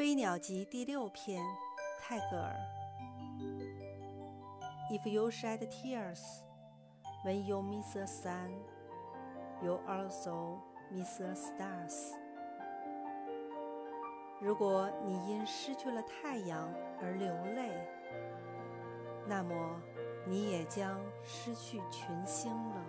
飞鸟集第六篇泰戈尔 if you shed tears when you miss the sun you also miss the stars 如果你因失去了太阳而流泪那么你也将失去群星了